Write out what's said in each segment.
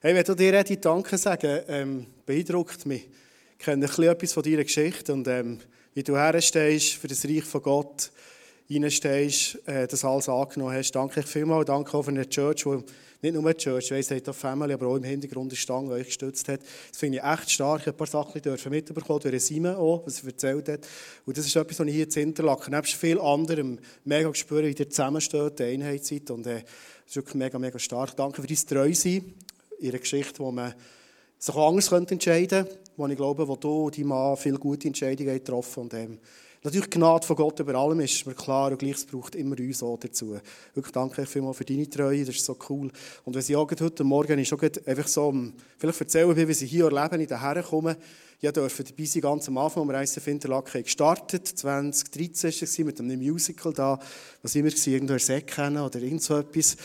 Hey, ich möchte dir Eddie Danke sagen. Ähm, beeindruckt mich. Ich kenne ein bisschen etwas von deiner Geschichte und ähm, wie du herstehst für das Reich von Gott, reinstehst, äh, das alles angenommen hast. Danke ich vielmals. Danke auch für eine Church, die nicht nur eine Church, ich weiss, hat auch Family, aber auch im Hintergrund eine Stange, die euch gestützt hat. Das finde ich echt stark. Ich ein paar Sachen dürfen mitbekommen durch Simon auch, was er erzählt hat. Und das ist etwas, was ich hier in Interlaken, nebst viel anderem, mega gespürt, wie ihr zusammensteht, die Einheit seid. Und äh, das ist wirklich mega, mega stark. Danke für dein Treusein ihre Geschichte, wo man sich auch anders entscheiden könnte, wo ich glaube, wo du und dein Mann viele gute Entscheidungen getroffen und ähm, Natürlich, die Gnade von Gott über allem ist mir klar und gleich, es braucht immer uns auch dazu. Wirklich danke ich vielmals für deine Treue, das ist so cool. Und wenn sie auch heute Morgen ist, auch einfach so, vielleicht erzählen, wie sie hier erleben, in den Herren kommen, ja, dürfen dabei sein, ganz am Anfang, als wir Interlaken gestartet 2013 war es mit einem Musical da, was immer war, irgendwo kennen oder irgend so etwas.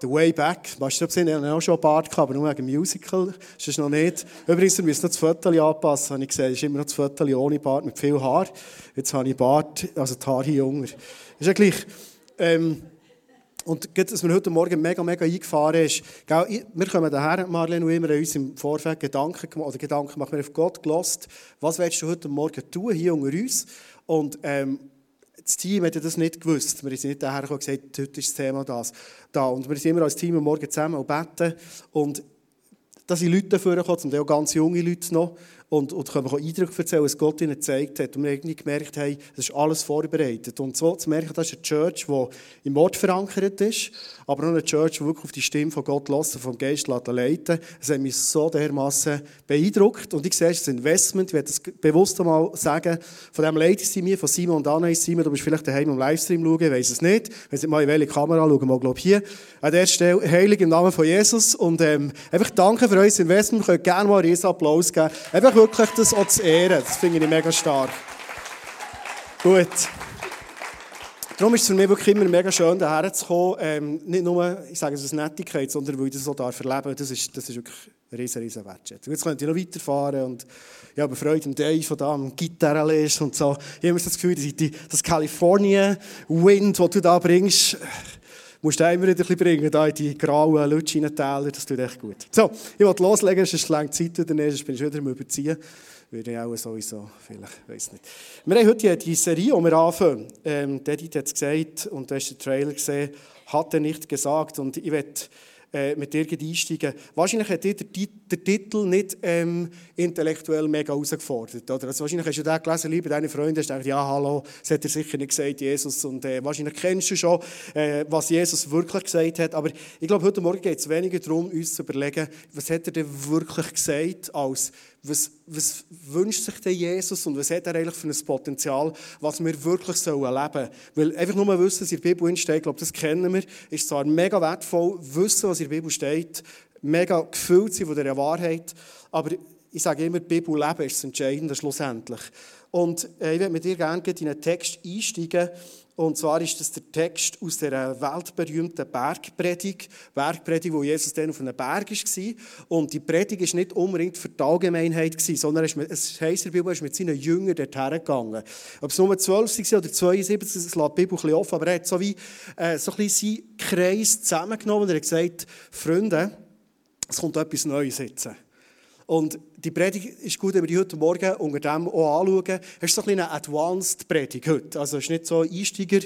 The Way Back, weißt du, ob sie auch schon ein Bart gehabt, aber nur wegen Musical, ist es noch nicht. Übrigens, wir müssen noch das Foto anpassen, habe ich gesehen, es ist immer noch das Foto ohne Bart, mit viel Haar. Jetzt habe ich Bart, also die Haare jünger. Ist ja gleich. Ähm, und gerade, dass mir heute Morgen mega, mega eingefahren ist, gell, wir kommen daher, Marlene und immer uns im Vorfeld Gedanken oder Gedanken machen, wir auf Gott gelost. Was willst du heute Morgen tun, hier unter uns? Und ähm, das Team hätte das nicht gewusst. Wir sind nicht daher und gesagt, heute ist das Thema das. Da. Und wir sind immer als Team am Morgen zusammen und beten. Und da sind Leute dafür gekommen, zum Teil ganz junge Leute noch und, und können Eindrücke erzählen, was Gott ihnen gezeigt hat. Und wir haben gemerkt, hey, das ist alles vorbereitet. Und so zu merken, das ist eine Church, die im Wort verankert ist, aber auch eine Church, die wirklich auf die Stimme von Gott lässt und vom Geist leiten Das hat mich so dermassen beeindruckt. Und ich sehe, es ist ein Investment, ich werde das bewusst einmal sagen, von dem Ladies mir, von Simon und Anna. Simon, du bist vielleicht daheim im Livestream schauen, ich weiß es nicht. Wenn Sie mal in welche Kamera schauen, mal, glaube hier. An der Stelle, heilig im Namen von Jesus. Und ähm, einfach danke für euer Investment. Wir können gerne mal einen Applaus geben. Einfach wirklich das auch zu ehren. Das finde ich mega stark. Gut. Darum ist es für mich wirklich immer mega schön, hierher zu kommen. Ähm, nicht nur, ich sage es aus Nettigkeit, sondern weil ich das so darf erleben Das ist, das ist wirklich ein riesen, riesen Wertschätzung. Jetzt könnt ihr noch weiterfahren und ich habe Freude am Dave, der da am Gitarre ist und so. Ich habe immer das Gefühl, dass das California Wind, das du da bringst, musst du immer wieder ein bisschen bringen, da in die grauen Lutschinentäler, das tut echt gut. So, ich will loslegen, sonst lange Zeit wieder, sonst bin ich wieder am Überziehen. Würde ich auch sowieso, vielleicht, weiß nicht. Wir haben heute die Serie, die wir anfangen. Ähm, Edith hat es gesagt, und du hast den Trailer gesehen, hat er nicht gesagt. Und ich werde äh, mit dir einsteigen. Wahrscheinlich hat dir der, Titel nicht ähm, intellektuell mega herausgefordert. Oder? Also wahrscheinlich hast du den gelesen, liebe deine Freunde, hast gedacht, ja, hallo, das hat er sicher nicht gesagt, Jesus. Und äh, wahrscheinlich kennst du schon, äh, was Jesus wirklich gesagt hat. Aber ich glaube, heute Morgen geht es weniger darum, uns zu überlegen, was hat er denn wirklich gesagt, als was, was wünscht sich denn Jesus und was hat er eigentlich für ein Potenzial, was wir wirklich sollen leben sollen. Weil einfach nur wissen, was in der Bibel steht, ich glaube, das kennen wir, ist zwar mega wertvoll, wissen, was in der Bibel steht, mega gefüllt sein von dieser Wahrheit, aber ich sage immer, die Bibel leben ist das Entscheidende schlussendlich. Und äh, ich werde mit dir gerne in einen Text einsteigen, und zwar ist das der Text aus der weltberühmten Bergpredigt. Bergpredigt, wo Jesus dann auf einem Berg war. Und die Predigt ist nicht unbedingt für die Allgemeinheit, sondern es heisst in der Bibel, er ist mit seinen Jüngern dorthin gegangen. Ob es nur 12 waren oder 72, das lässt die Bibel ein offen, aber er hat so wie äh, so ein bisschen seinen Kreis zusammengenommen und er hat gesagt, Freunde, es kommt etwas Neues jetzt. Und die Predigt ist gut, wenn wir die heute Morgen unter dem auch anschauen. Es ist so ein eine Advanced Predigt heute. Also es ist nicht so ein Einsteiger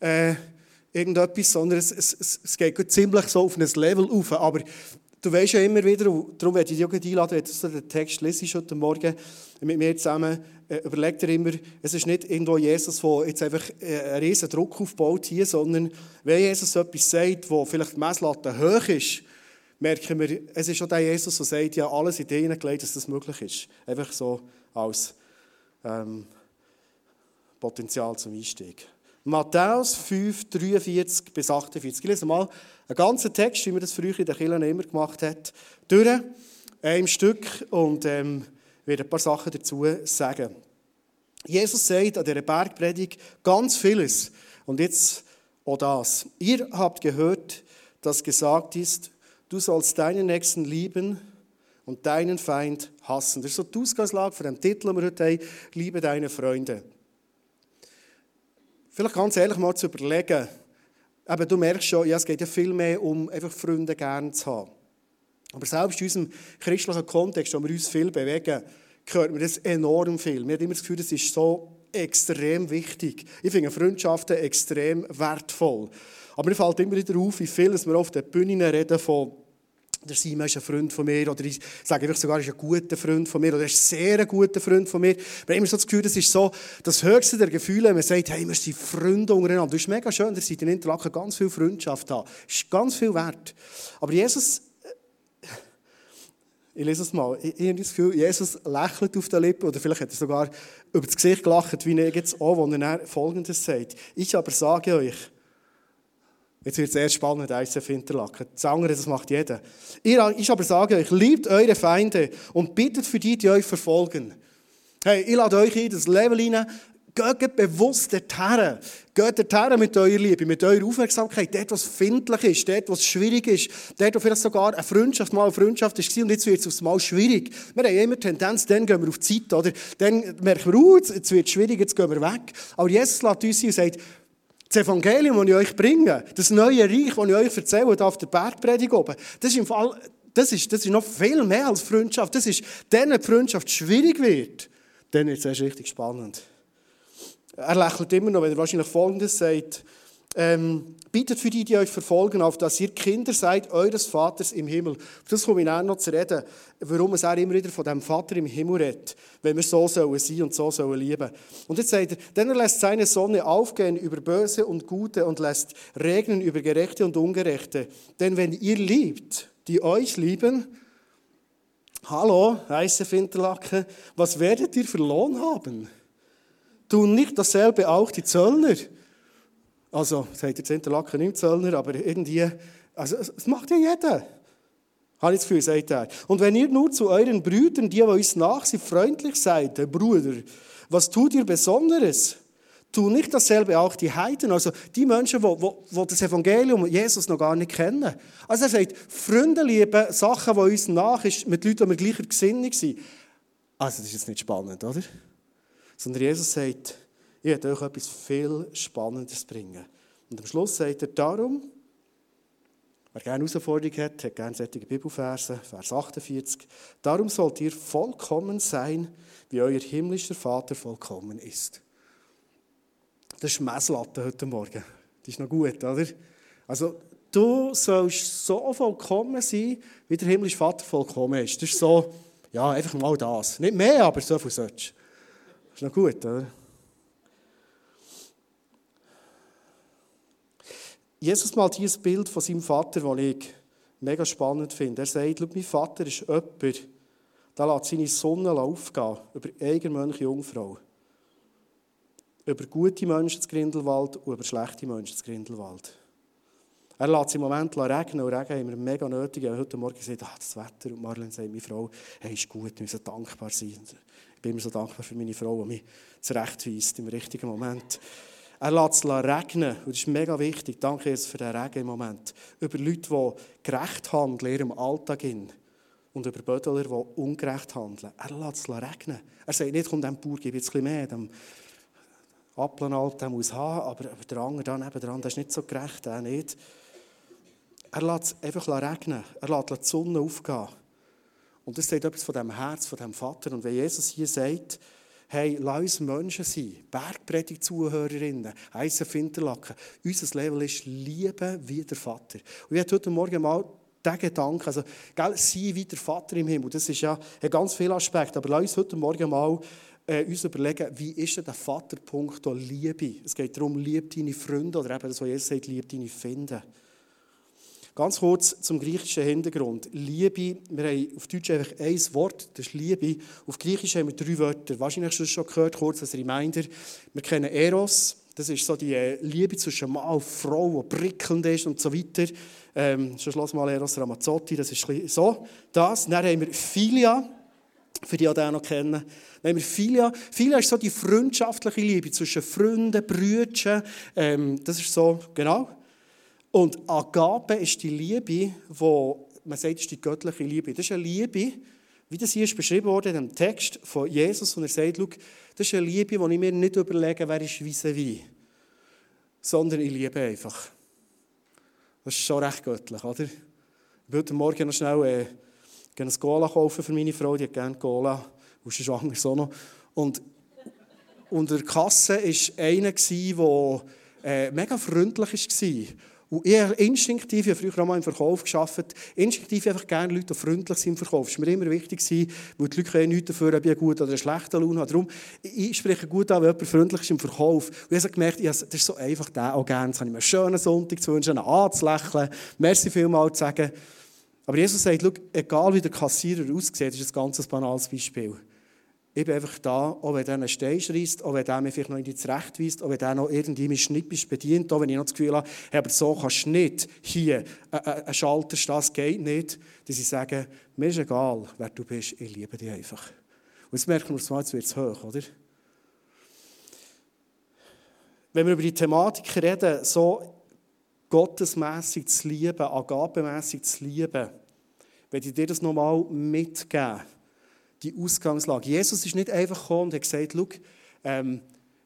äh, irgendetwas, sondern es, es, es geht ziemlich so auf ein Level auf. Aber du weißt ja immer wieder, und darum werde ich dich auch einladen, wenn du den Text lesest heute Morgen mit mir zusammen, äh, überleg dir immer, es ist nicht irgendwo Jesus, der jetzt einfach äh, einen riesen Druck aufbaut hier, sondern wenn Jesus etwas sagt, wo vielleicht die Messlatte hoch ist, merken wir, es ist schon der Jesus, der sagt, ja, alles in dir gelegt, dass das möglich ist. Einfach so als ähm, Potenzial zum Einstieg. Matthäus 5, 43 bis 48. Ich lese mal einen ganzen Text, wie man das früher in den Kirchen immer gemacht hat, durch, ein Stück und ähm, werde ein paar Sachen dazu sagen. Jesus sagt an dieser Bergpredigt ganz vieles. Und jetzt auch das. Ihr habt gehört, dass gesagt ist, Du sollst deinen Nächsten lieben und deinen Feind hassen. Das ist so die Ausgangslage von dem Titel, den wir heute haben, Liebe deine Freunde. Vielleicht ganz ehrlich mal zu überlegen, aber du merkst schon, ja, es geht ja viel mehr um einfach Freunde gern zu haben. Aber selbst in unserem christlichen Kontext, wo wir uns viel bewegen, hört man das enorm viel. Man hat immer das Gefühl, das ist so extrem wichtig. Ich finde Freundschaften extrem wertvoll. Aber mir fällt immer wieder auf, wie viel wir auf den Bühnen reden von der Simon ist ein Freund von mir, oder ich sage einfach sogar, er ist ein guter Freund von mir, oder er ist ein sehr guter Freund von mir. Wir haben immer so das Gefühl, das ist so das höchste der Gefühle, wenn man sagt, hey, wir sind Freunde untereinander. Das ist mega schön, dass in Interlaken ganz viel Freundschaft haben. Das ist ganz viel wert. Aber Jesus, äh, ich lese es mal, ich, ich habe das Gefühl, Jesus lächelt auf den Lippen, oder vielleicht hat er sogar über das Gesicht gelacht, wie ich jetzt auch, wo er Folgendes sagt. Ich aber sage euch, Jetzt wird es sehr spannend, ICF Interlaken. Das andere, das macht jeder. Ich aber sage euch, liebt eure Feinde und bittet für die, die euch verfolgen. Hey, ich lade euch in das Level hinein, geht bewusst dorthin. Geht dorthin mit eurer Liebe, mit eurer Aufmerksamkeit. Dort, was findlich ist, dort, was schwierig ist, dort, wo vielleicht sogar eine Freundschaft mal eine Freundschaft war und jetzt wird es aufs Mal schwierig. Wir haben immer Tendenz, dann gehen wir auf die Zeit, oder? Dann merken wir, uh, jetzt wird es schwierig, jetzt gehen wir weg. Aber Jesus lädt uns ein und sagt, das Evangelium, das ich euch bringe, das neue Reich, das ich euch erzähle, auf der Bergpredigt oben, das ist im Fall, das ist, das ist noch viel mehr als Freundschaft. Das ist, wenn die Freundschaft schwierig wird, dann wird es erst richtig spannend. Er lächelt immer noch, wenn er wahrscheinlich Folgendes sagt, ähm, bittet für die, die euch verfolgen, auf dass ihr Kinder seid eures Vaters im Himmel. Das komme ich auch noch zu reden, warum es auch immer wieder von dem Vater im Himmel redet, wenn wir so sollen sein und so sollen lieben. Und jetzt sagt er, denn er lässt seine Sonne aufgehen über Böse und Gute und lässt regnen über Gerechte und Ungerechte. Denn wenn ihr liebt, die euch lieben, hallo, heiße Finterlaken, was werdet ihr für Lohn haben? Tun nicht dasselbe auch die Zöllner? Also, sagt jetzt Interlaken nicht Zöllner, aber irgendwie, also, es macht ja jeder. Habe ich das Gefühl, sagt er. Und wenn ihr nur zu euren Brüdern, die euch nach sind, freundlich seid, der Bruder, was tut ihr Besonderes? Tun nicht dasselbe auch die Heiden, also die Menschen, die, die, die das Evangelium Jesus noch gar nicht kennen. Also er sagt, Freunde lieben Sachen, die uns nach ist, mit Leuten, die wir gleicher Gesinnung sind. Also das ist jetzt nicht spannend, oder? Sondern Jesus sagt, ich werde euch etwas viel Spannendes bringen. Und am Schluss sagt er darum, wer gerne Herausforderung hat, hat gerne solche Bibelverse, Vers 48. Darum sollt ihr vollkommen sein, wie euer himmlischer Vater vollkommen ist. Das ist Messlatte heute Morgen. Das ist noch gut, oder? Also, du sollst so vollkommen sein, wie der himmlische Vater vollkommen ist. Das ist so, ja, einfach mal das. Nicht mehr, aber so viel sollst. Das ist noch gut, oder? Jesus malt hier ein Bild von seinem Vater, das ich mega spannend finde. Er sagt, mein Vater ist jemand, der lässt seine Sonne aufgehen über Eigenmönche Jungfrau. Über gute Menschen zu Grindelwald und über schlechte Menschen zu Grindelwald. Er lässt im Moment regnen und Regen haben wir mega nötig. Ich habe heute Morgen gesagt, ah, das Wetter. Und Marlene sagt, meine Frau, hey, ist gut, wir müssen dankbar sein. Ich bin immer so dankbar für meine Frau, die mich zurechtweist im richtigen Moment. Er lässt es regnen. Und das ist mega wichtig. Danke Jesus für den Regen im Moment. Über Leute, die gerecht handeln in ihrem Alltag. Und über Bödeler, die ungerecht handeln. Er lässt es regnen. Er sagt nicht, komm, dem Bauer gebe jetzt ein mehr. Dem Appelenalt, der muss haben. Aber, aber der andere da nebenan, der ist nicht so gerecht. Der nicht. Er lässt es einfach regnen. Er lässt die Sonne aufgehen. Und das sagt etwas von dem Herz, von dem Vater. Und wenn Jesus hier sagt, hey, lass uns Menschen sein, Bergpredigt-Zuhörerinnen, heissen Finterlaken. Unser Level ist Liebe wie der Vater. Und ich hatte heute Morgen mal diesen Gedanken, also, gell, sein wie der Vater im Himmel, das ist ja hat ganz viele Aspekte, aber lass uns heute Morgen mal äh, uns überlegen, wie ist denn der Vaterpunkt Liebe? Es geht darum, lieb deine Freunde, oder eben das, was Jesus sagt, lieb deine Finde. Ganz kurz zum griechischen Hintergrund. Liebe, wir haben auf Deutsch einfach ein Wort, das ist Liebe. Auf Griechisch haben wir drei Wörter. Wahrscheinlich hast du es schon gehört, kurz als Reminder. Wir kennen Eros, das ist so die äh, Liebe zwischen Mann und Frau, die prickelnd ist und so weiter. Ähm, schon schloss mal Eros Ramazzotti, das ist so. Das. Dann haben wir Philia, für die, die auch noch kennen. Dann haben wir Philia. Philia ist so die freundschaftliche Liebe zwischen Freunden, Brüdern. Ähm, das ist so, genau. Und Agape ist die Liebe, wo man sagt, ist die göttliche Liebe. Das ist eine Liebe, wie das hier ist beschrieben wurde in dem Text von Jesus, und er sagt, das ist eine Liebe, wo ich mir nicht überlege, wer ist wie, sondern ich liebe einfach. Das ist schon recht göttlich, oder? Ich will Morgen noch schnell äh, ein Cola kaufen für meine Frau, die hat gerne Cola, und ist schwanger so noch. Und unter der Kasse war einer, der äh, mega freundlich war. Und ich instinktiv, ich habe früher auch mal im Verkauf gearbeitet, instinktiv einfach gerne Leute, die freundlich sind im Verkauf. Das war mir immer wichtig, weil die Leute können nichts dafür, ob ich eine gute oder eine schlechte Laune habe. Darum, ich spreche gut an, wenn jemand freundlich ist im Verkauf. Und ich habe gemerkt, das ist so einfach, den auch gerne. Habe ich mir einen schönen Sonntag zu wünschen, einen anzulächeln, merci vielmals zu sagen. Aber Jesus sagt, egal wie der Kassierer aussieht, ist ein ganz banales Beispiel. Ich bin einfach da, auch wenn der einen Stein schreist, auch wenn der mir vielleicht noch nicht zurechtweist, auch wenn der noch irgendwie mich schnippisch bedient, auch wenn ich noch das Gefühl habe, hey, aber so kannst du nicht hier einen Schalter stehen, das geht nicht, dass ich sage, mir ist egal, wer du bist, ich liebe dich einfach. Und jetzt merken wir mal, jetzt wird es hoch, oder? Wenn wir über die Thematik reden, so gottesmässig zu lieben, agapemässig zu lieben, werde ich dir das nochmal mitgeben die Ausgangslage. Jesus ist nicht einfach gekommen und hat gesagt, schau, ähm,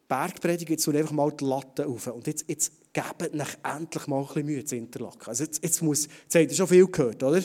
Bergpredigt, jetzt einfach mal die Latte auf. Und jetzt, jetzt gebt euch endlich mal ein bisschen Mühe zu Interlaken. Also jetzt, jetzt muss, jetzt habt ihr schon viel gehört, oder?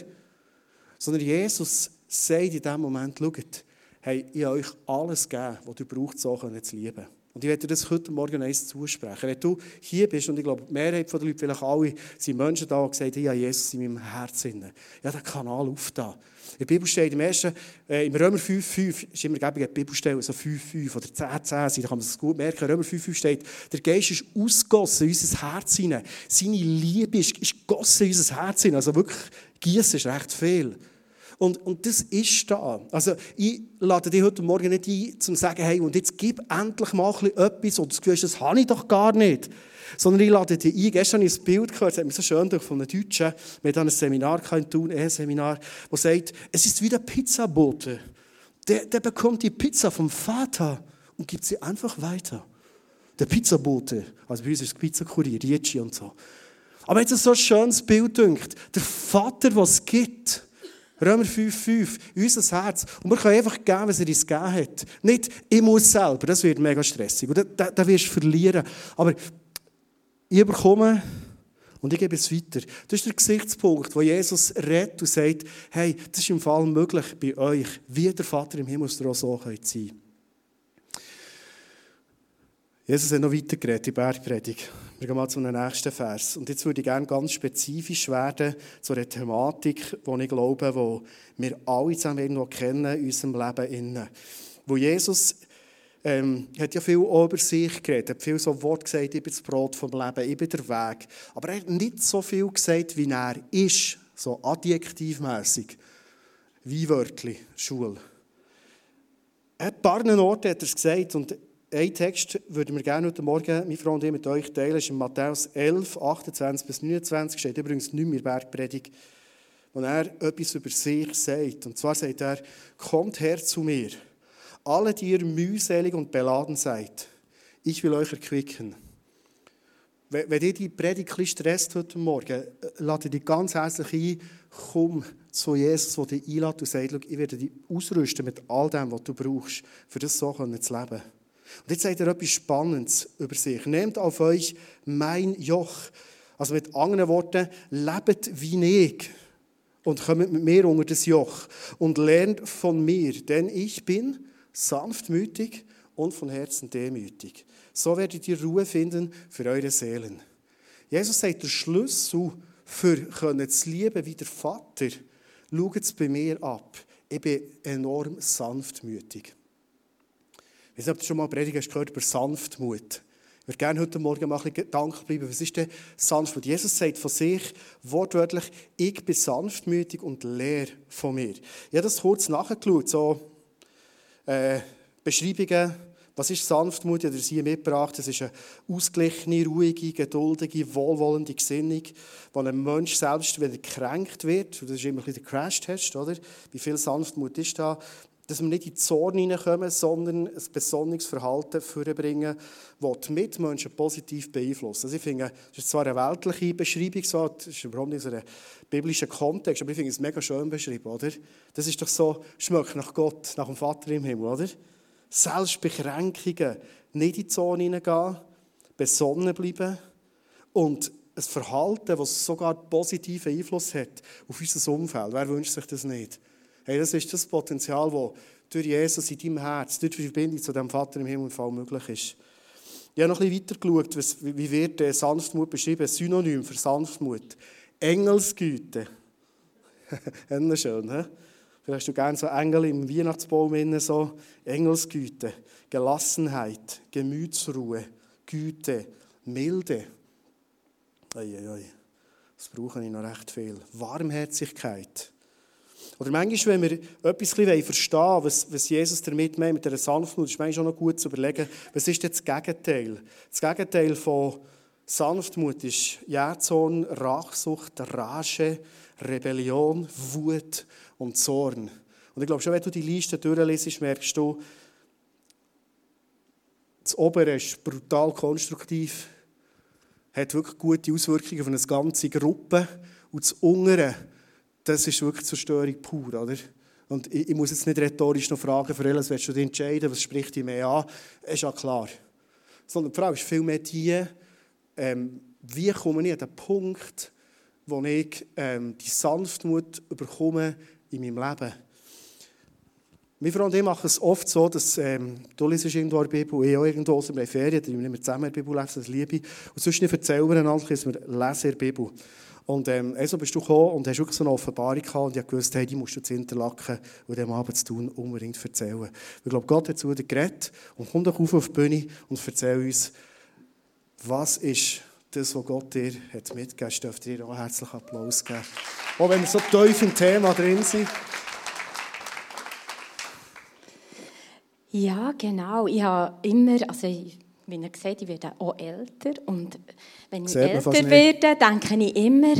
Sondern Jesus sagt in diesem Moment, schaut, hey, ich habe euch alles gegeben, was ihr braucht, so zu lieben. Und ich werde dir das heute Morgen eins zusprechen. Wenn du hier bist, und ich glaube, die Mehrheit der Leute, vielleicht alle, sind Menschen da, die gesagt haben, habe Jesus in meinem Herzen. Ja, den Kanal aufgetan. In der Bibel steht im ersten, äh, im Römer 5, 5, ist immer gäbig, die Bibelstelle, so 5, 5 oder 10, 10, da kann man es gut merken. Römer 5, 5 steht, der Geist ist ausgossen in unser Herz hinein. Seine Liebe ist, ist gossen in unser Herz hinein. Also wirklich, gießen ist recht viel. Und, und das ist da. Also ich lade dich heute Morgen nicht ein, um zu sagen, hey, und jetzt gib endlich mal etwas, und das Gefühl das habe ich doch gar nicht. Sondern ich lade dich ein. Gestern habe ich ein Bild gehört, das hat mich so schön durch von einem Deutschen, wir hatten ein Seminar in Thun, ein Seminar, das sagt, es ist wie der Pizzabote. Der, der bekommt die Pizza vom Vater und gibt sie einfach weiter. Der Pizzabote, also bei uns ist es Pizzakurier, Rietschi und so. Aber jetzt ist so ein schönes Bild dünkt. Der Vater, was gibt, Römer 5,5, unser Herz. Und wir können einfach geben, was er uns gegeben hat. Nicht, ich muss selber, das wird mega stressig. Und da, da wirst du verlieren. Aber ich bekomme und ich gebe es weiter. Das ist der Gesichtspunkt, wo Jesus redet und sagt, hey, das ist im Fall möglich bei euch, wie der Vater im Himmel so sein könnt. Jesus hat noch weiter geredet, die Bergpredigt. Wir gehen mal zum nächsten Vers. Und jetzt würde ich gerne ganz spezifisch werden zu einer Thematik, die ich glaube, die wir alle zusammen irgendwo kennen in unserem Leben. Wo Jesus ähm, hat ja viel über sich geredet, hat viel so Wort gesagt, ich bin das Brot vom Leben, ich bin der Weg. Aber er hat nicht so viel gesagt, wie er ist, so adjektivmässig, wie Wörtli, Schule. An ein paar Orten hat er es gesagt und ein Text würden wir gerne heute Morgen, meine Frau und ich, mit euch teilen. Das ist in Matthäus 11, 28 bis 29. Steht übrigens nicht mehr Bergpredigt, wo er etwas über sich sagt. Und zwar sagt er, kommt her zu mir, alle, die ihr mühselig und beladen seid. Ich will euch erquicken. Wenn ihr die Predigt stresst heute Morgen, äh, lade dich ganz herzlich ein, komm zu Jesus, der dich einlädt und sagt, ich werde dich ausrüsten mit all dem, was du brauchst, für das so zu leben. Und jetzt sagt er etwas Spannendes über sich. Nehmt auf euch mein Joch. Also mit anderen Worten, lebt wie ich und kommt mit mir unter das Joch und lernt von mir, denn ich bin sanftmütig und von Herzen demütig. So werdet ihr Ruhe finden für eure Seelen. Jesus sagt, der Schlüssel für können zu lieben wie der Vater, schaut es bei mir ab. Ich bin enorm sanftmütig. Ich weiß nicht, ob du schon mal Predigen hast gehört über Sanftmut. Ich würde gerne heute Morgen mal ein bisschen Gedanken bleiben. Was ist denn Sanftmut? Jesus sagt von sich wortwörtlich, ich bin sanftmütig und leer von mir. Ich habe das kurz nachgeschaut, so äh, Beschreibungen. Was ist Sanftmut? Ich habe das hier mitgebracht. Das ist eine ausgeglichene, ruhige, geduldige, wohlwollende Gesinnung, wo ein Mensch selbst, wenn er gekränkt wird, das ist immer ein bisschen der Crash-Test, oder? Wie viel Sanftmut ist da? Dass wir nicht in die Zorn hineinkommen, sondern ein Besonnungsverhalten vorbringen, das die Mitmenschen positiv beeinflusst. Also ich finde, das ist zwar eine weltliche Beschreibung, so, das ist überhaupt nicht so ein biblischer Kontext, aber ich finde es mega schön beschrieben, oder? Das ist doch so, schmeckt nach Gott, nach dem Vater im Himmel, oder? Selbstbeschränkungen, nicht in die Zone hineingehen, besonnen bleiben und ein Verhalten, das sogar positiven Einfluss hat auf unser Umfeld. Wer wünscht sich das nicht? Hey, das ist das Potenzial, das durch Jesus in deinem Herz, durch die Verbindung zu dem Vater im Himmel möglich ist. Ich habe noch ein bisschen weiter geschaut, wie wird Sanftmut beschrieben? Synonym für Sanftmut. Engelsgüte. schön, he? Vielleicht hast du gerne so Engel im Weihnachtsbaum, so Engelsgüte, Gelassenheit, Gemütsruhe, Güte, Milde. Eieiei, das brauche ich noch recht viel. Warmherzigkeit. Oder manchmal, wenn wir etwas verstehen wollen, was, Jesus damit meint, mit dieser Sanftmut, ist manchmal auch noch gut zu überlegen, was ist jetzt das Gegenteil? Das Gegenteil von Sanftmut ist Jähzorn, Rachsucht, Rage, Rebellion, Wut und Zorn. Und ich glaube, schon wenn du die Liste durchliest, merkst du, das Obere ist brutal konstruktiv, hat wirklich gute Auswirkungen auf eine ganze Gruppe. Und das Untere, das ist wirklich Zerstörung pur. Oder? Und ich, ich muss jetzt nicht rhetorisch noch fragen, für alles willst du dich entscheiden, was spricht dich mehr an? Ist ja klar. Sondern die Frage ist vielmehr die, ähm, wie komme ich an den Punkt, wo ich ähm, die Sanftmut bekomme in meinem Leben. Meine Frau und ich machen es oft so, dass ähm, du liest irgendwo in Bibel, ich auch irgendwo aus der Ferien, nehmen wir zusammen die Bibel lesen, das liebe Und sonst erzählen wir einander, dass wir lesen in der Bibel. Und ähm, also bist du gekommen und hast wirklich so eine Offenbarung gehabt und ich wusste, hey, die musst du zu Interlaken und dem Abend zu tun unbedingt erzählen. Ich glaube, Gott hat zu dir geredet und komm doch auf die Bühne und erzähl uns, was ist das, was Gott dir hat mitgegeben hat. dürft ihr auch herzlich Applaus geben. Auch wenn wir so tief im Thema drin sind. Ja, genau. Ich habe immer, also wie ihr seht, ich werde auch älter. Und wenn ich älter werde, denke ich immer,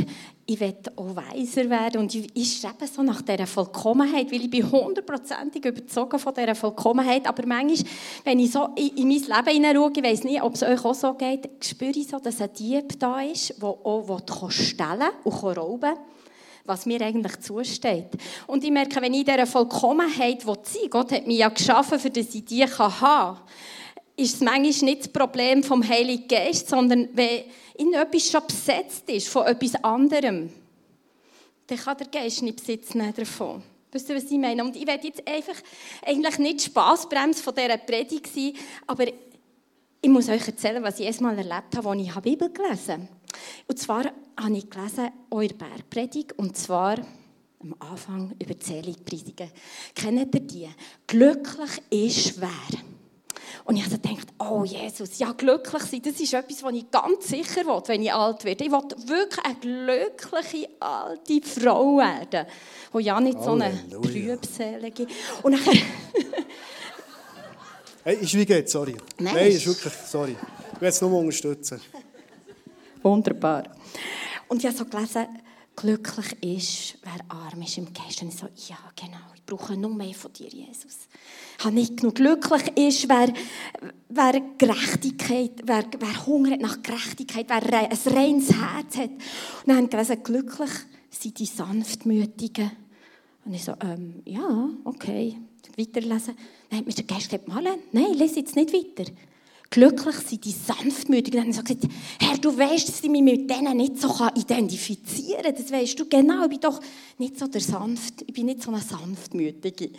ich werde auch weiser werden. Und ich, ich strebe so nach dieser Vollkommenheit, weil ich bin hundertprozentig überzogen von dieser Vollkommenheit, aber manchmal, wenn ich so in, in mein Leben hineinschaue, ich weiß nicht, ob es euch auch so geht, spüre ich so, dass ein Dieb da ist, der auch stellen und rauben was mir eigentlich zusteht. Und ich merke, wenn ich in dieser Vollkommenheit sein will, Gott hat mich ja geschaffen, für dass ich die haben kann, ist es manchmal nicht das Problem vom Heiligen Geist, sondern wenn in etwas schon besetzt ist von etwas anderem, dann kann der Geist nicht Besitz nehmen davon. Wisst ihr, was ich meine? Und ich werde jetzt einfach eigentlich nicht Spaßbremse von dieser Predigt sein, aber ich muss euch erzählen, was ich erstmal erlebt habe, als ich die Bibel gelesen habe. Und zwar habe ich gelesen, eure Bergpredigt, und zwar am Anfang über die Seligpredigten. Kennt ihr die? Glücklich ist wer? Und ich habe gedacht, oh Jesus, ja, glücklich sein, das ist etwas, was ich ganz sicher will, wenn ich alt werde. Ich will wirklich eine glückliche alte Frau werden, die ja nicht so eine trübselige... Und nachher... hey, ist wie geht, sorry. Nein, Nein ist wirklich, sorry. Ich will es nur unterstützen. Wunderbar. Und ich habe so gelesen, glücklich ist, wer arm ist im Geist. Und ich so, ja, genau, ich brauche noch mehr von dir, Jesus. Ich habe nicht genug. Glücklich ist, wer, wer Gerechtigkeit, wer, wer Hunger hat nach Gerechtigkeit, wer ein reines Herz hat. Und dann habe ich gelesen, glücklich sind die Sanftmütigen. Und ich so, ähm, ja, okay, weiterlesen. Dann hat mir der Geist gesagt, Marlene, nein, lese jetzt nicht weiter. Glücklich sind die Sanftmütigen. Dann habe ich gesagt, Herr, du weißt, dass ich mich mit denen nicht so identifizieren kann. Das weißt du genau. Ich bin doch nicht so der Sanft, ich bin nicht so eine Sanftmütige.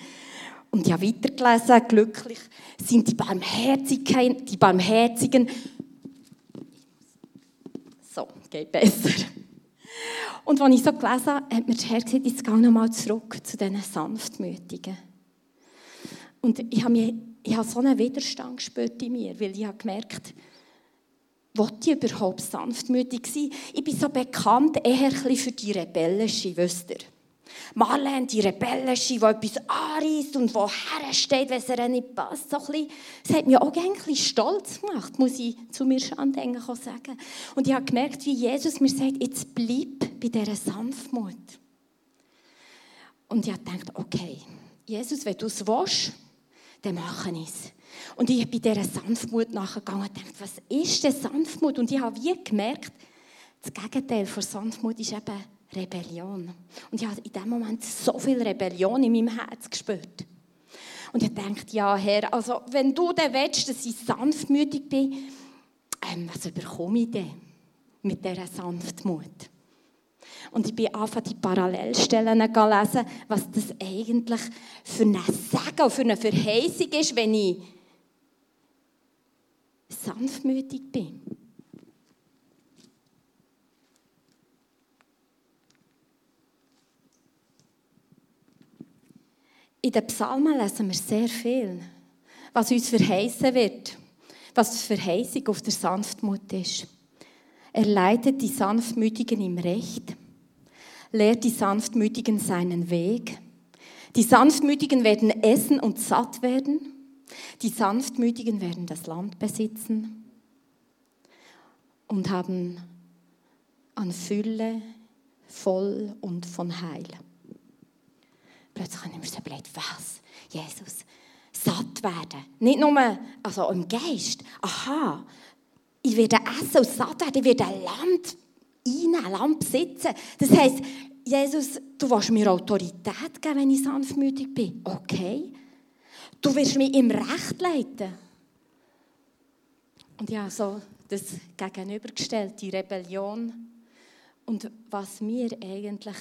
Und ich habe weitergelesen, glücklich sind die Barmherzigen, die Barmherzigen. So, geht besser. Und als ich so gelesen habe, hat mir der Herr gesagt, jetzt gehe nochmal zurück zu diesen Sanftmütigen. Und ich habe, mich, ich habe so einen Widerstand gespürt in mir, weil ich habe gemerkt, wollte ich überhaupt sanftmütig sein? Ich bin so bekannt eher für die Rebellische, wisst ihr. Marlene, die Rebellische, die etwas anreißt und die hersteht, wenn es ihr nicht passt. So ein das hat mich auch ein bisschen stolz gemacht, muss ich zu mir schon sagen. Und ich habe gemerkt, wie Jesus mir sagt, jetzt bleib bei dieser Sanftmut. Und ich habe gedacht, okay, Jesus, wenn du es willst, dann mache ich es. Und ich bin dieser Sanftmut nachgegangen und dachte, was ist denn Sanftmut? Und ich habe wie gemerkt, das Gegenteil von Sanftmut ist eben Rebellion. Und ich habe in dem Moment so viel Rebellion in meinem Herz gespürt. Und ich dachte, ja, Herr, also wenn du dann willst, dass ich sanftmütig bin, ähm, was überkomme ich denn? mit dieser Sanftmut. Und ich bin einfach die Parallelstellen lesen, was das eigentlich für eine und für eine Verheißung ist, wenn ich sanftmütig bin. In den Psalmen lesen wir sehr viel, was uns verheißen wird, was die Verheißung auf der Sanftmut ist. Er leitet die Sanftmütigen im Recht, lehrt die Sanftmütigen seinen Weg. Die Sanftmütigen werden essen und satt werden. Die Sanftmütigen werden das Land besitzen und haben an Fülle voll und von Heil. Plötzlich mir so überlegt, was? Jesus, satt werden. Nicht nur also im Geist. Aha, ich werde essen und satt werden, ich werde Land einnehmen, Land besitzen. Das heisst, Jesus, du willst mir Autorität geben, wenn ich sanftmütig bin. Okay. Du wirst mich im Recht leiten. Und ja, so das gegenübergestellt, die Rebellion und was mir eigentlich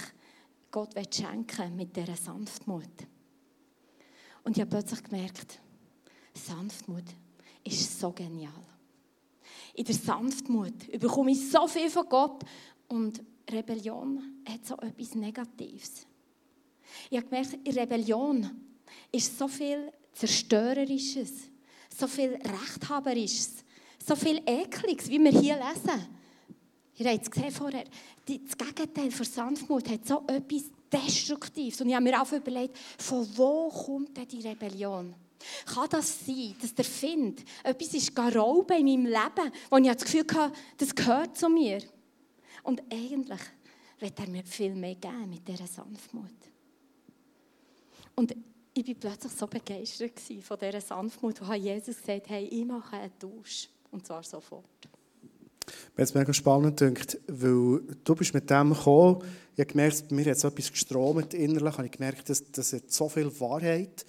Gott schenken mit dieser Sanftmut. Und ich habe plötzlich gemerkt, Sanftmut ist so genial. In der Sanftmut bekomme ich so viel von Gott und Rebellion hat so etwas Negatives. Ich habe gemerkt, in Rebellion ist so viel Zerstörerisches, so viel Rechthaberisches, so viel Ekliges, wie wir hier lesen. Ihr habt es gesehen vorher, das Gegenteil von Sanftmut hat so etwas Destruktives. Und ich habe mir auch überlegt, von wo kommt denn die Rebellion? Kann das sein, dass der Find etwas ist rauben in meinem Leben, wo ich das Gefühl hatte, das gehört zu mir? Und eigentlich wird er mir viel mehr geben mit dieser Sanftmut. Und ich war plötzlich so begeistert von dieser Sanftmut, wo Jesus gesagt hat, hey, ich mache einen Tausch. Und zwar sofort. Mir hat es mega spannend gedacht, weil du bist mit dem gekommen, ich habe gemerkt, mir hat so etwas gestromt innerlich, habe ich gemerkt, dass das hat so viel Wahrheit.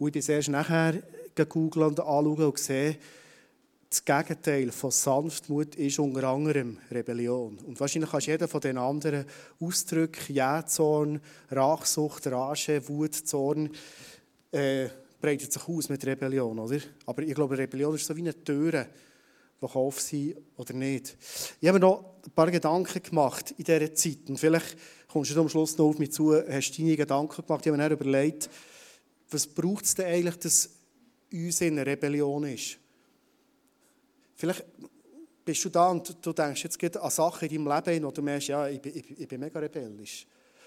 Und ich bin erst nachher gegoogelt und anschauen und gesehen, das Gegenteil von Sanftmut ist unter anderem Rebellion. Und wahrscheinlich kannst du jeden von den anderen Ausdrücken, Jähzorn, Rachsucht, Rage, Wut, Zorn, äh, breitet sich aus mit Rebellion, oder? Aber ich glaube, Rebellion ist so wie eine Tür, die auf sein oder nicht. Ich habe mir noch ein paar Gedanken gemacht in dieser Zeit. Und vielleicht kommst du am Schluss noch auf mich zu, hast deine Gedanken gemacht. Ich habe mir dann überlegt, was braucht es denn eigentlich, dass uns in einer Rebellion ist? Vielleicht bist du da und du denkst jetzt geht an Sachen in deinem Leben, wo du merkst, ja, ich bin, ich, ich bin mega rebellisch.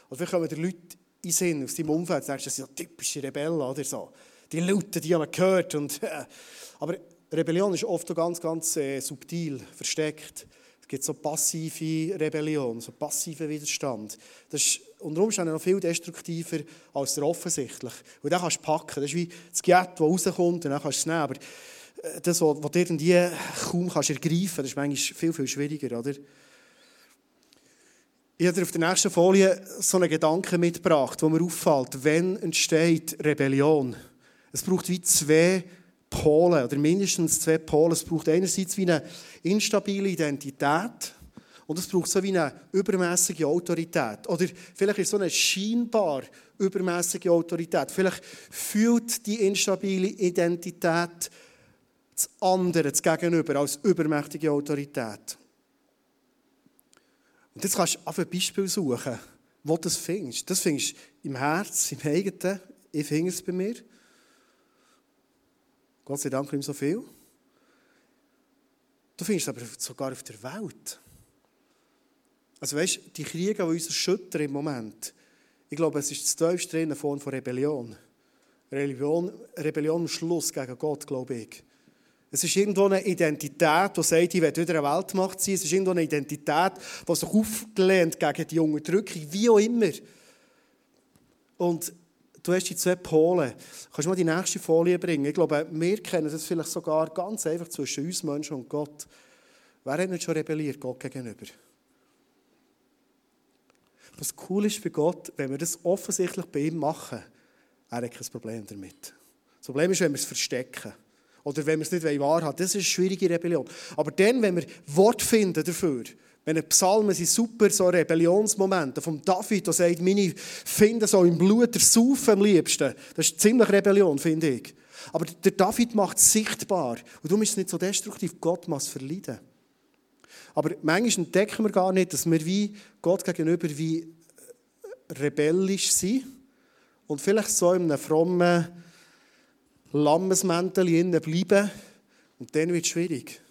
Oder vielleicht kommen dir Leute in Sinn aus deinem Umfeld, du denkst, das sind ja typische Rebellen oder so. Die Leute, die haben gehört. Und, äh. Aber Rebellion ist oft ganz, ganz äh, subtil, versteckt. Gibt so passive Rebellion, so passiven Widerstand. Das ist unter Umständen noch viel destruktiver als der offensichtlich. Und dann kannst du packen. Das ist wie das Giet, das rauskommt und dann kannst du es nehmen. Aber äh, das, was du irgendwie kaum kannst ergreifen kannst, ist manchmal viel, viel schwieriger. Oder? Ich habe auf der nächsten Folie so einen Gedanken mitgebracht, wo mir auffällt, wenn entsteht Rebellion. Es braucht wie zwei Pole, oder mindestens zwei Pole. Es braucht einerseits wie eine instabile Identität und es braucht so wie eine übermäßige Autorität. Oder vielleicht ist so eine scheinbar übermäßige Autorität. Vielleicht fühlt die instabile Identität das andere, das Gegenüber, als übermächtige Autorität. Und jetzt kannst du auf ein Beispiel suchen, wo du das findest. Das findest du im Herz, im eigenen. Ich finde es bei mir. Gott sei Dank nicht so viel. Du findest es aber sogar auf der Welt. Also weißt, die Kriege, die uns erschüttern im Moment, ich glaube, es ist das tiefste eine Form von Rebellion. Rebellion, Rebellion am Schluss gegen Gott, glaube ich. Es ist irgendwo eine Identität, die sagt, ich will wieder eine Weltmacht sein. Es ist irgendwo eine Identität, die sich aufgelehnt gegen die Unterdrückung, wie auch immer. Und du hast die zwei Pole. Kannst du mal die nächste Folie bringen? Ich glaube, wir kennen das vielleicht sogar ganz einfach zwischen uns Menschen und Gott. Wer hat nicht schon rebelliert Gott gegenüber? Was cool ist bei Gott, wenn wir das offensichtlich bei ihm machen, er hat kein Problem damit. Das Problem ist, wenn wir es verstecken. Oder wenn wir es nicht wahrhaben Das ist eine schwierige Rebellion. Aber dann, wenn wir Wort finden dafür, Wenn ein Psalm sind super, so Rebellionsmomente vom David, der sagt, meine finden so im Blut der Saufen am liebsten. Das ist ziemlich Rebellion, finde ich. Aber der David macht es sichtbar. Und darum ist es nicht so destruktiv. Gott muss verleiden. Aber manchmal entdecken wir gar nicht, dass wir wie Gott gegenüber wie äh, rebellisch sind und vielleicht so in einem frommen Lammesmäntel bleiben. Und dann wird es schwierig.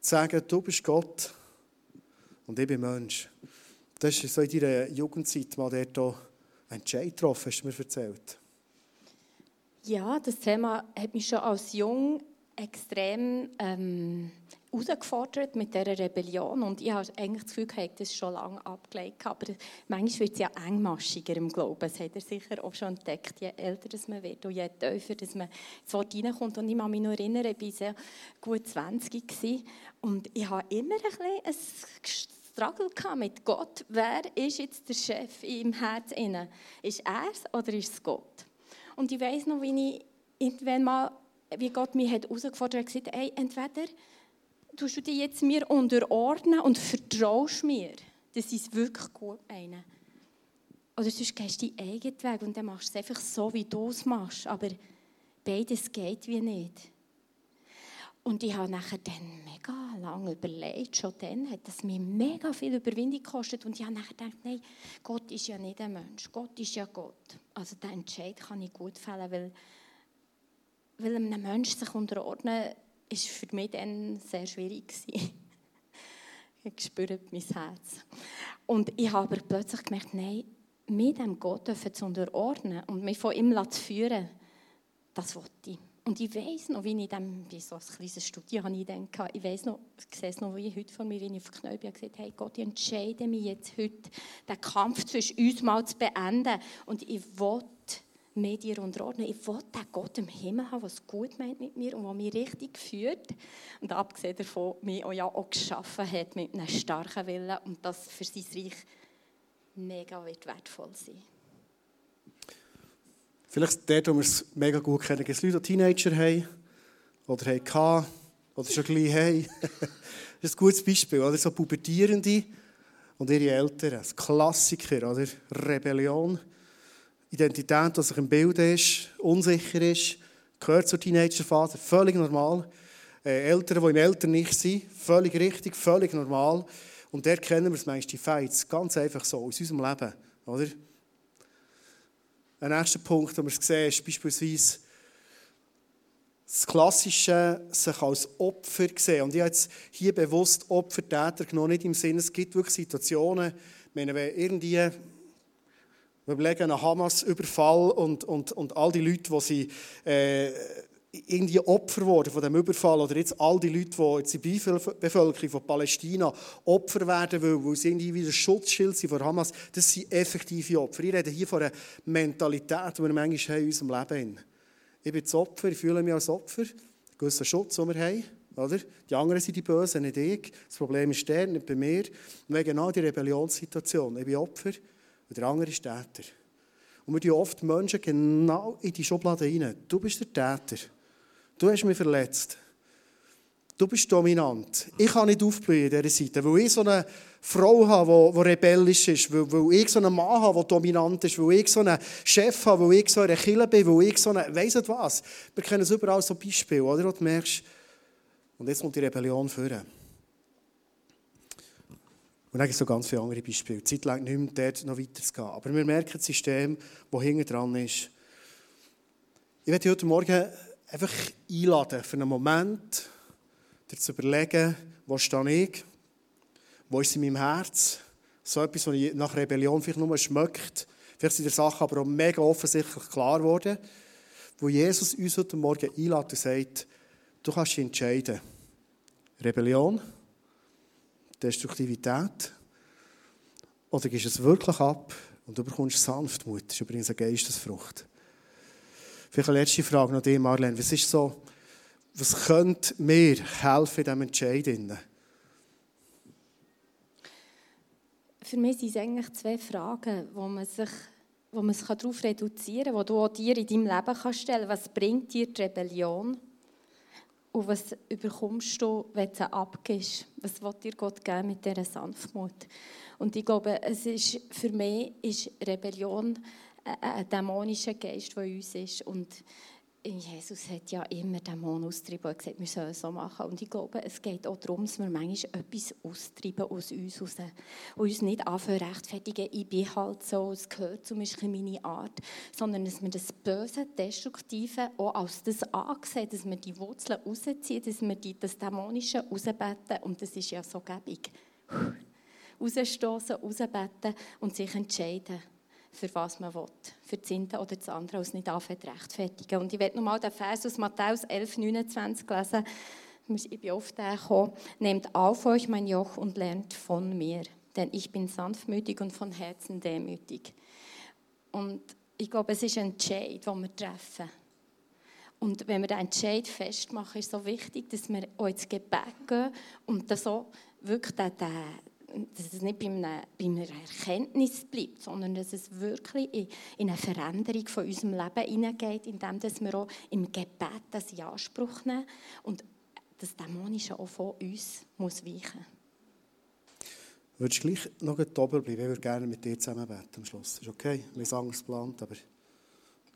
Zu sagen, du bist Gott und ich bin Mensch. Das ist so in deiner Jugendzeit mal dort einen Entscheid getroffen, hast du mir erzählt. Ja, das Thema hat mich schon als Jung extrem ähm, herausgefordert mit dieser Rebellion. Und ich habe eigentlich das Gefühl, ich habe das schon lange abgelegt. Aber manchmal wird es ja engmaschiger im Glauben. Das hat er sicher auch schon entdeckt. Je älter dass man wird und je tiefer dass man ins Wort reinkommt. Und ich kann mich noch erinnern, ich war sehr gut 20 gewesen, und ich habe immer ein bisschen ein Struggle mit Gott. Wer ist jetzt der Chef im Herz? Ist er es oder ist es Gott? Und ich weiß noch, wie ich irgendwann mal, wie Gott mich hat herausgefordert hat, gesagt, hey, entweder tust du dich jetzt mir unterordnen und vertraust mir, dass ich es wirklich gut meine. Oder sonst gehst du deinen eigenen Weg und dann machst du es einfach so, wie du es machst. Aber beides geht wie nicht. Und ich habe nachher dann mega lange überlegt, schon dann hat das mir mega viel Überwindung gekostet. Und ich habe nachher gedacht, nein, Gott ist ja nicht ein Mensch, Gott ist ja Gott. Also den Entscheid kann ich gut fällen, weil, weil einem Menschen sich unterordnen, ist für mich dann sehr schwierig gewesen. ich spüre mein Herz. Und ich habe aber plötzlich gemerkt, nein, mit dem Gott zu unterordnen und mich von ihm zu führen, das wollte ich. Und ich weiß noch, wie ich dann, wie so ein kleines Studio habe ich gehabt, ich weiß noch, ich sehe es noch wie heute von mir, wie ich auf bin, gesagt hey Gott, ich entscheide mich jetzt heute, den Kampf zwischen uns mal zu beenden. Und ich will mir dir unterordnen. Ich will den Gott im Himmel haben, der es gut meint mit mir und der mich richtig führt. Und abgesehen davon, mich auch, ja auch geschaffen hat mit einem starken Willen und das für sein Reich mega wird wertvoll sein Vielleicht dort, wo wir es mega gut kennen, gibt es Leute, die Teenager haben oder haben oder schon gleich haben. das ist ein gutes Beispiel, oder? So Pubertierende und ihre Eltern. Ein Klassiker, oder? Rebellion. Identität, die sich im Bild ist, unsicher ist, gehört zur Teenagerphase, völlig normal. Äh, Eltern, die im Eltern nicht sind, völlig richtig, völlig normal. Und der kennen wir es manchmal, die Fights, ganz einfach so, aus unserem Leben, oder? Ein nächster Punkt, den wir sehen, ist beispielsweise das Klassische, sich als Opfer sehen. Und ich habe jetzt hier bewusst Opfer-Täter genommen, nicht im Sinne, es gibt wirklich Situationen, wenn irgendwie, wir überlegen einen Hamas-Überfall und, und, und all die Leute, die sie äh, irgendwie Opfer wurden von dem Überfall oder jetzt all die Leute, die jetzt die Bevölkerung von Palästina Opfer werden, weil, weil sie irgendwie wieder Schutzschild sind vor Hamas, das sind effektive Opfer. Ich rede hier von einer Mentalität, die wir manchmal haben in unserem Leben haben. Ich bin das Opfer, ich fühle mich als Opfer, einen gewissen Schutz, den wir haben. Oder? Die anderen sind die Bösen, nicht ich. Das Problem ist der, nicht bei mir. Und wegen genau die Rebellionssituation. Ich bin Opfer und der andere ist Täter. Und wir tun oft Menschen genau in die Schublade rein. Du bist der Täter. Du hast mich verletzt. Du bist dominant. Ich kann nicht aufblühen in dieser Seite, weil ich so eine Frau habe, die, rebellisch ist, weil, weil ich so einen Mann habe, der dominant ist, weil ich so einen Chef habe, weil ich so eine Kille bin, weil ich so eine... Nicht was? Wir kennen es überall so Beispiele, oder? Und du merkst, und jetzt kommt die Rebellion führen. Und dann gibt es so ganz viele andere Beispiele. Zeit lang nicht mehr dort noch weiterzugehen. Aber wir merken das System, das hinten dran ist. Ich werde heute Morgen einfach einladen, für einen Moment dir zu überlegen, wo stehe ich, wo ist in meinem Herz, so etwas, was nach Rebellion vielleicht nur schmeckt, vielleicht sind die Sachen aber auch mega offensichtlich klar geworden, wo Jesus uns heute Morgen einlädt und sagt, du kannst dich entscheiden. Rebellion, Destruktivität, oder gibst es wirklich ab und du bekommst Sanftmut. Das ist übrigens eine Geistesfrucht. Vielleicht eine letzte Frage noch dir, Marlene. Was ist so, was könnte mir helfen in diesem Entscheid? Für mich sind es eigentlich zwei Fragen, wo man sich wo man sich darauf reduzieren kann, die du auch dir in deinem Leben kannst stellen kannst. Was bringt dir die Rebellion? Und was überkommst du, wenn du abgibst? Was will dir Gott geben mit dieser Sanftmut? Und ich glaube, es ist, für mich ist Rebellion ein dämonischer Geist, der in uns ist. Und Jesus hat ja immer Dämonen austrieben und gesagt, wir sollen es so machen. Und ich glaube, es geht auch darum, dass wir manchmal etwas austreiben aus uns raus. Und uns nicht anfangen rechtfertigen, ich bin halt so, es gehört zum Beispiel meine Art. Sondern dass wir das Böse, Destruktive auch als das ansehen, dass wir die Wurzeln rausziehen, dass wir die, das Dämonische rausbeten. Und das ist ja so gäbig. Rausstoßen, rausbeten und sich entscheiden für was man will. Für das eine oder das andere, es nicht anfängt rechtfertigen. Und ich werde nochmal den Vers aus Matthäus 11, 29 lesen. Ich bin oft gekommen. Nehmt auf euch mein Joch und lernt von mir, denn ich bin sanftmütig und von Herzen demütig. Und ich glaube, es ist ein Entscheid, den wir treffen. Und wenn wir den Entscheid festmachen, ist es so wichtig, dass wir auch ins Gebet gehen und das so wirklich den, den, dass es nicht bei einer, bei einer Erkenntnis bleibt, sondern dass es wirklich in, in eine Veränderung von unserem Leben hineingeht, indem dass wir auch im Gebet das in Anspruch nehmen und das Dämonische auch von uns muss weichen Würdest du gleich noch oben bleiben? Ich würde gerne mit dir zusammen beten am Schluss. Ist okay? Wir haben Angst geplant, aber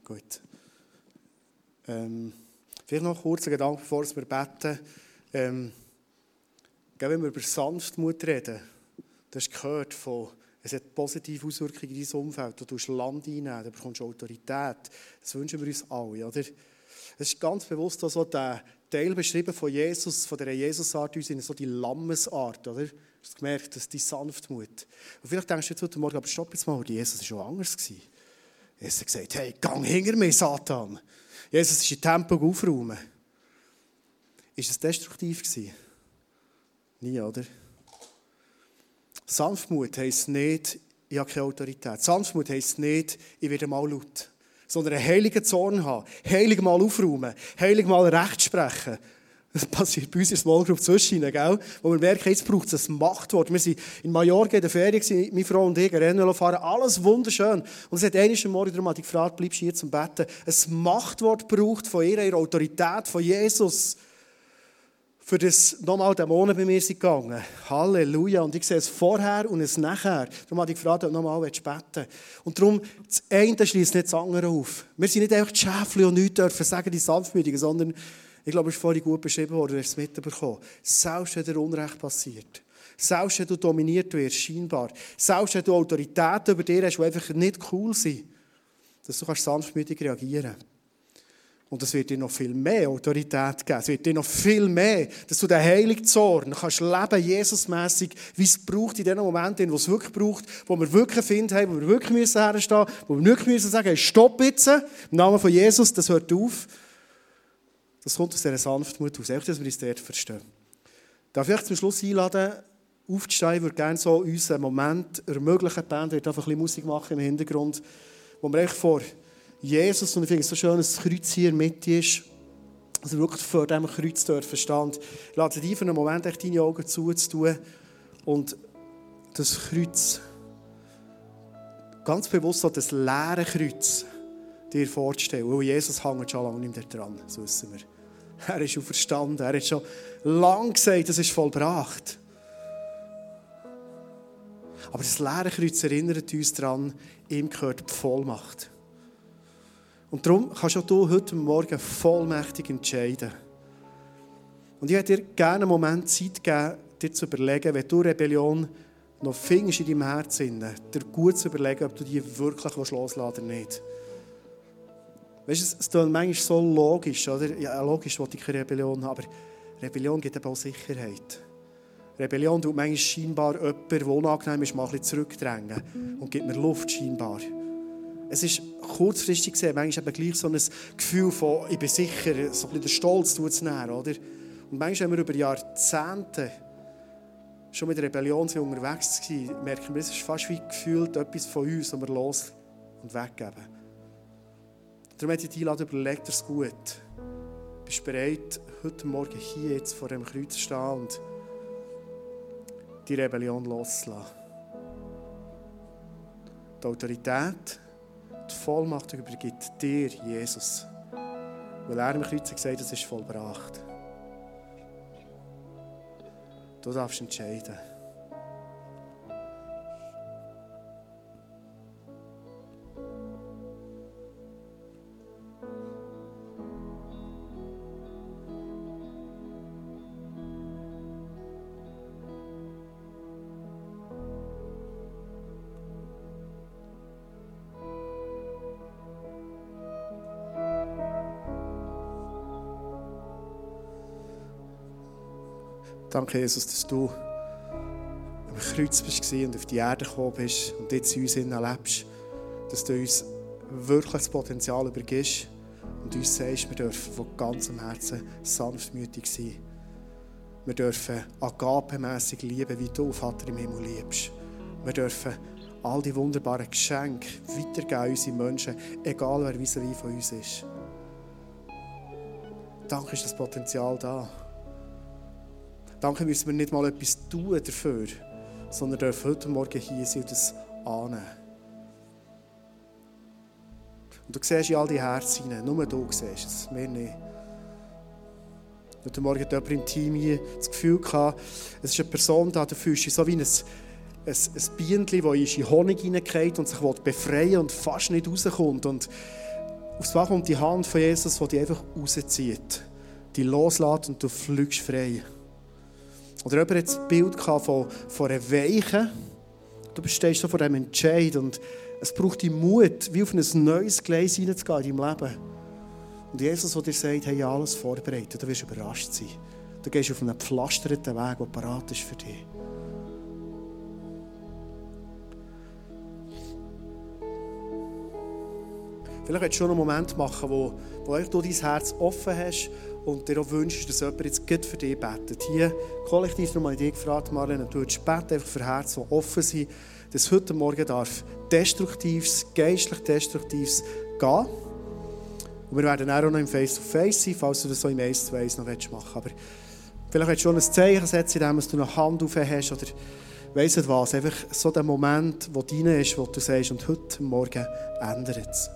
gut. Ähm, vielleicht noch kurz ein Gedanke, bevor wir beten. Ähm, wenn wir über Sanftmut reden, Du hast gehört von, es hat positive Auswirkungen in dein Umfeld. Du tust Land einnehmen, du bekommst Autorität. Das wünschen wir uns alle. Oder? Es ist ganz bewusst auch so der Teil beschrieben von Jesus, von der Jesusart, in so die Lammesart. Oder? Du hast gemerkt, dass die Sanftmut. Und vielleicht denkst du jetzt heute Morgen, aber stopp jetzt mal, Jesus war schon anders. Jesus hat gesagt, hey, gang hinter mir, Satan. Jesus ist in Tempel aufräumen. Ist es destruktiv gewesen? Nie, oder? Sanftmut heisst nicht, ich habe keine Autorität. Sanftmut heisst nicht, ich werde mal laut. Sondern einen heiligen Zorn haben, heilig mal aufräumen, heilig mal Recht sprechen. Das passiert bei uns in der Small Group zwischen gell? wo wir merken, jetzt braucht es ein Machtwort. Wir waren in Mallorca in der Ferien, meine Frau und ich, Rennen fahren, alles wunderschön. Und es hat einmal Morgen darum gefragt, bleibst du hier zum Betten? Ein Machtwort braucht von ihr, ihre Autorität, von Jesus für das nochmal Dämonen bei mir sind gegangen. Halleluja. Und ich sehe es vorher und es nachher. Darum habe ich gefragt, ob du nochmal beten Und darum, das eine schließt nicht das andere auf. Wir sind nicht einfach die Schäfchen und nichts dürfen sagen, die Sanftmütigen, sondern, ich glaube, es ist vorhin gut beschrieben worden, du hast es mitbekommen. Selbst wenn dir Unrecht passiert, selbst wenn du dominiert wirst, scheinbar, selbst wenn du Autorität über dir hast, die einfach nicht cool sind, dass du sanftmütig reagieren kannst. Und es wird dir noch viel mehr Autorität geben. Es wird dir noch viel mehr, dass du den heiligen Zorn kannst leben, Jesusmässig, wie es braucht in den Momenten, wo es wirklich braucht, wo wir wirklich einen Find haben, wo wir wirklich müssen herstehen wo wir wirklich müssen sagen, hey, stopp jetzt, im Namen von Jesus, das hört auf. Das kommt aus dieser Sanftmut aus, einfach, dass wir uns dort verstehen. Darf ich euch zum Schluss einladen, aufzustehen, ich würde gerne so unseren Moment ermöglichen. Die Band wird einfach ein bisschen Musik machen im Hintergrund, wo wir echt vor Jesus, und ich finde es so schön, dass das Kreuz hier mit ist, also wirklich vor diesem Kreuz dürfen stand. Ich lade dich für einen Moment echt deine Augen zuzutun und das Kreuz, ganz bewusst so das leere Kreuz, dir vorzustellen. Weil Jesus hängt schon lange nicht mehr dran, das wissen wir. Er ist schon verstanden, er hat schon lange gesagt, es ist vollbracht. Aber das leere Kreuz erinnert uns daran, ihm gehört die Vollmacht. Und darum kannst auch du heute Morgen vollmächtig entscheiden. Und ich hätte dir gerne einen Moment Zeit geben, dir zu überlegen, wenn du Rebellion noch findest in deinem Herzen, dir gut zu überlegen, ob du die wirklich loslassen oder nicht. Weißt du, es ist manchmal so logisch, oder? Ja, logisch wollte ich keine Rebellion haben, aber Rebellion gibt eben auch Sicherheit. Rebellion tut manchmal scheinbar jemanden, der unangenehm ist, mal ein bisschen zurückdrängen und gibt mir Luft scheinbar. Es ist kurzfristig gesehen manchmal eben gleich so ein Gefühl von, ich bin sicher, so ein bisschen Stolz tut es näher, oder? Und manchmal, wenn wir über Jahrzehnte schon mit der Rebellion unterwegs waren, merken wir, es ist fast wie gefühlt etwas von uns, das wir los und weggeben. Darum möchte ich dich einladen, überleg dir es gut. Bist du bereit, heute Morgen hier jetzt vor dem Kreuz zu stehen und die Rebellion loszulassen? Die Autorität, die Vollmacht übergibt, dir, Jesus. Weil er am Kreuz gesagt hat, es ist vollbracht. Du darfst entscheiden. Danke, Jesus, dass du am Kreuz bist und auf die Erde gekommen bist und jetzt in uns lebst. Dass du uns wirklich das Potenzial übergibst und uns sagst, wir dürfen von ganzem Herzen sanftmütig sein. Wir dürfen agapemässig lieben, wie du, Vater im Himmel, liebst. Wir dürfen all die wunderbaren Geschenke weitergeben unsere Menschen, egal wer wie von uns ist. Danke ist das Potenzial da. Danke müssen wir nicht mal etwas tun dafür, sondern dürfen heute Morgen hier sein und das annehmen. Und du siehst in all die Herzen hinein, nur du siehst es, mehr nicht. Heute Morgen hat jemand im Team hier das Gefühl gehabt, es ist eine Person da, du fühlst dich so wie ein, ein, ein Bienchen, das in Honig hineingeht und sich befreien und fast nicht rauskommt. Und aufs Mal kommt die Hand von Jesus, die dich einfach rauszieht, die loslässt und du fliegst frei. Oder jemand hat das Bild von, von einer Weiche. Du stehst so vor diesem Entscheid und es braucht die Mut, wie auf ein neues Gleis hineinzugehen in deinem Leben. Und Jesus, der dir sagt, hey, alles vorbereitet, du wirst überrascht sein. Du gehst auf einen gepflasterten Weg, der parat ist für dich. Vielleicht willst du schon einen Moment machen, wo, wo du dein Herz offen hast und dir auch wünschst, dass jemand jetzt gut für dich betet. Hier kollektiv nochmal dich gefragt, Marlene, du würdest beten einfach für Herzen, die offen sind, dass heute Morgen darf Destruktives, geistlich Destruktives gehen. Und wir werden auch noch im Face-to-Face sein, falls du das so im 1 2 noch machen willst. Aber vielleicht willst du schon ein Zeichen setzen, indem du eine Hand auf oder weiss nicht was. Einfach so der Moment, wo dein ist, wo du sagst, und heute Morgen ändert es.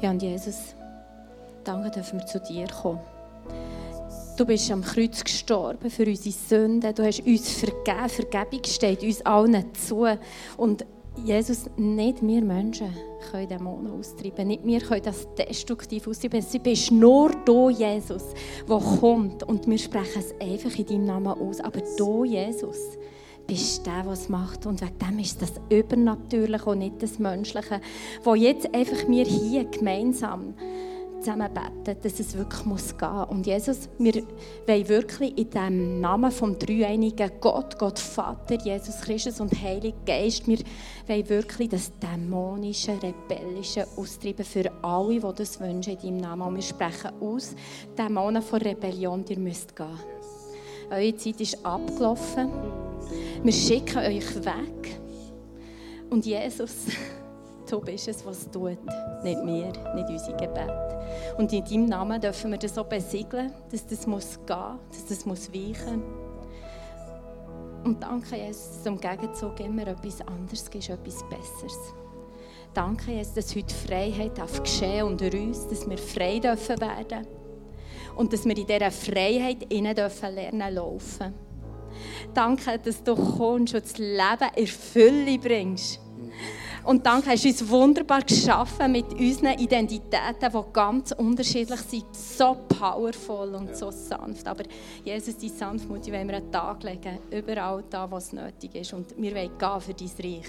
Ja, und Jesus, danke, dürfen wir zu dir kommen. Du bist am Kreuz gestorben für unsere Sünden. Du hast uns vergeben. Vergebung steht uns allen zu. Und Jesus, nicht wir Menschen können Dämonen austreiben. Nicht wir können das destruktiv austreiben. Es bist nur du, Jesus, der kommt. Und wir sprechen es einfach in deinem Namen aus. Aber du, Jesus, bist der, was macht. Und wegen dem ist das Übernatürliche und nicht das Menschliche, wo jetzt einfach wir hier gemeinsam zusammen beten, dass es wirklich muss gehen. Und Jesus, wir wollen wirklich in dem Namen vom dreieinigen Gott, Gott Vater, Jesus Christus und Heiliger Geist, wir wollen wirklich das dämonische, rebellische austreiben für alle, die das wünschen in deinem Namen. Und wir sprechen aus, Dämonen von Rebellion, ihr müsst gehen. Eure Zeit ist abgelaufen. Wir schicken euch weg. Und Jesus, du bist es, was tut. Nicht wir, nicht unser Gebet. Und in deinem Namen dürfen wir das so besiegeln, dass das muss gehen, dass das muss weichen. Und danke, Jesus, dass du im Gegenzug immer etwas anderes gibst, etwas Besseres. Danke, Jesus, dass heute Freiheit darf geschehen unter uns, dass wir frei dürfen werden und dass wir in dieser Freiheit innen dürfen lernen laufen. Danke, dass du kommst und das Leben in Fülle bringst. Und danke, hast du uns wunderbar geschaffen mit unseren Identitäten, die ganz unterschiedlich sind. So powerful und so sanft. Aber Jesus, die Sanftmut, die wollen wir an den Tag legen. Überall da, wo es nötig ist. Und wir wollen gehen für dein Reich.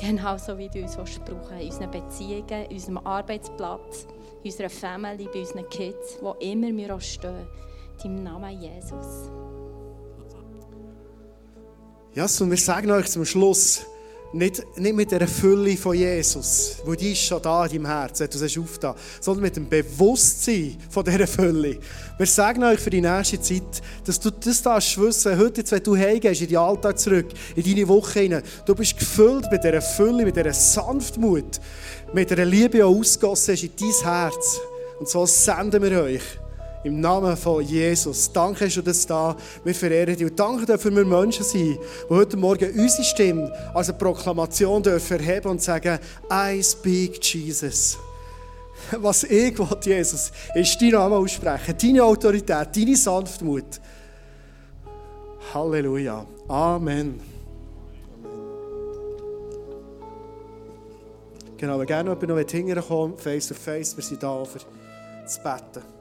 Genau so, wie du uns brauchen In unseren Beziehungen, in unserem Arbeitsplatz, in unserer Family, bei unseren Kids, wo immer wir auch stehen. Deinem Namen Jesus. Ja, yes, und wir sagen euch zum Schluss, nicht, nicht mit der Fülle von Jesus, wo die ist schon da in deinem Herzen, du sagst aufgetan, sondern mit dem Bewusstsein von dieser Fülle. Wir sagen euch für die nächste Zeit, dass du das darfst wissen, heute, jetzt, wenn du heimgehst, in den Alltag zurück, in deine Woche hinein, du bist gefüllt mit dieser Fülle, mit dieser Sanftmut, mit dieser Liebe, die ausgossen ist in dein Herz. Und so senden wir euch im Namen von Jesus. Danke, dass du das da. Wir verehren dich. Und danke dürfen wir Menschen sein, die heute Morgen unsere Stimme als eine Proklamation dürfen erheben und sagen, I speak Jesus. Was ich will, Jesus, ist dein Name aussprechen, deine Autorität, deine Sanftmut. Halleluja. Amen. Genau, wir gerne noch jemand hinterkommen, face to face, wir sind da, um zu beten.